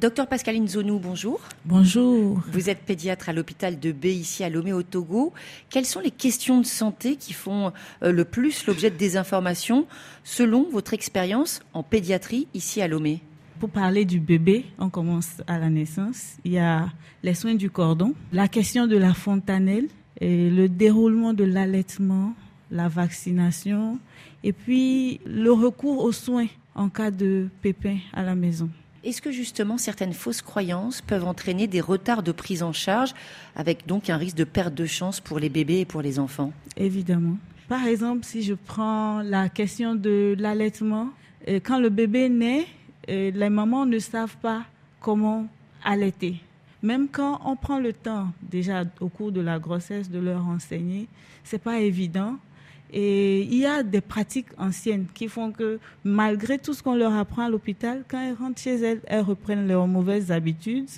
Docteur Pascaline Zonou, bonjour. Bonjour. Vous êtes pédiatre à l'hôpital de B ici à Lomé au Togo. Quelles sont les questions de santé qui font euh, le plus l'objet de désinformation selon votre expérience en pédiatrie ici à Lomé? Pour parler du bébé, on commence à la naissance. Il y a les soins du cordon, la question de la fontanelle, et le déroulement de l'allaitement, la vaccination, et puis le recours aux soins en cas de pépin à la maison. Est-ce que justement certaines fausses croyances peuvent entraîner des retards de prise en charge, avec donc un risque de perte de chance pour les bébés et pour les enfants? Évidemment. Par exemple, si je prends la question de l'allaitement, euh, quand le bébé naît, les mamans ne savent pas comment allaiter. Même quand on prend le temps, déjà au cours de la grossesse, de leur enseigner, c'est pas évident. Et il y a des pratiques anciennes qui font que malgré tout ce qu'on leur apprend à l'hôpital, quand elles rentrent chez elles, elles reprennent leurs mauvaises habitudes.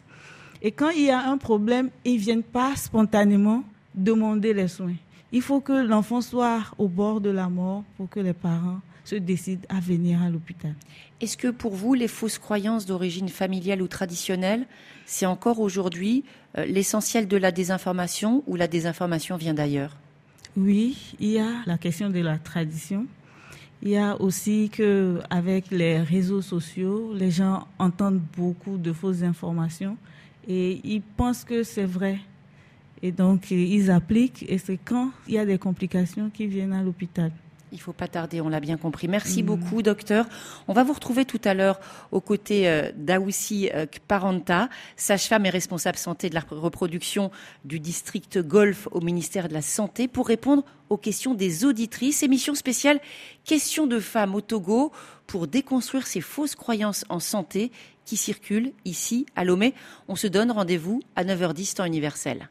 Et quand il y a un problème, ils viennent pas spontanément demander les soins. Il faut que l'enfant soit au bord de la mort pour que les parents se décident à venir à l'hôpital. Est-ce que pour vous, les fausses croyances d'origine familiale ou traditionnelle, c'est encore aujourd'hui euh, l'essentiel de la désinformation ou la désinformation vient d'ailleurs? Oui, il y a la question de la tradition. Il y a aussi que avec les réseaux sociaux, les gens entendent beaucoup de fausses informations et ils pensent que c'est vrai. Et donc, ils appliquent et c'est quand il y a des complications qu'ils viennent à l'hôpital. Il faut pas tarder, on l'a bien compris. Merci beaucoup, docteur. On va vous retrouver tout à l'heure aux côtés euh, d'Aoussi euh, Parenta, sage-femme et responsable santé de la reproduction du district Golfe au ministère de la Santé, pour répondre aux questions des auditrices. Émission spéciale Questions de femmes au Togo pour déconstruire ces fausses croyances en santé qui circulent ici à Lomé. On se donne rendez-vous à 9h10 temps universel.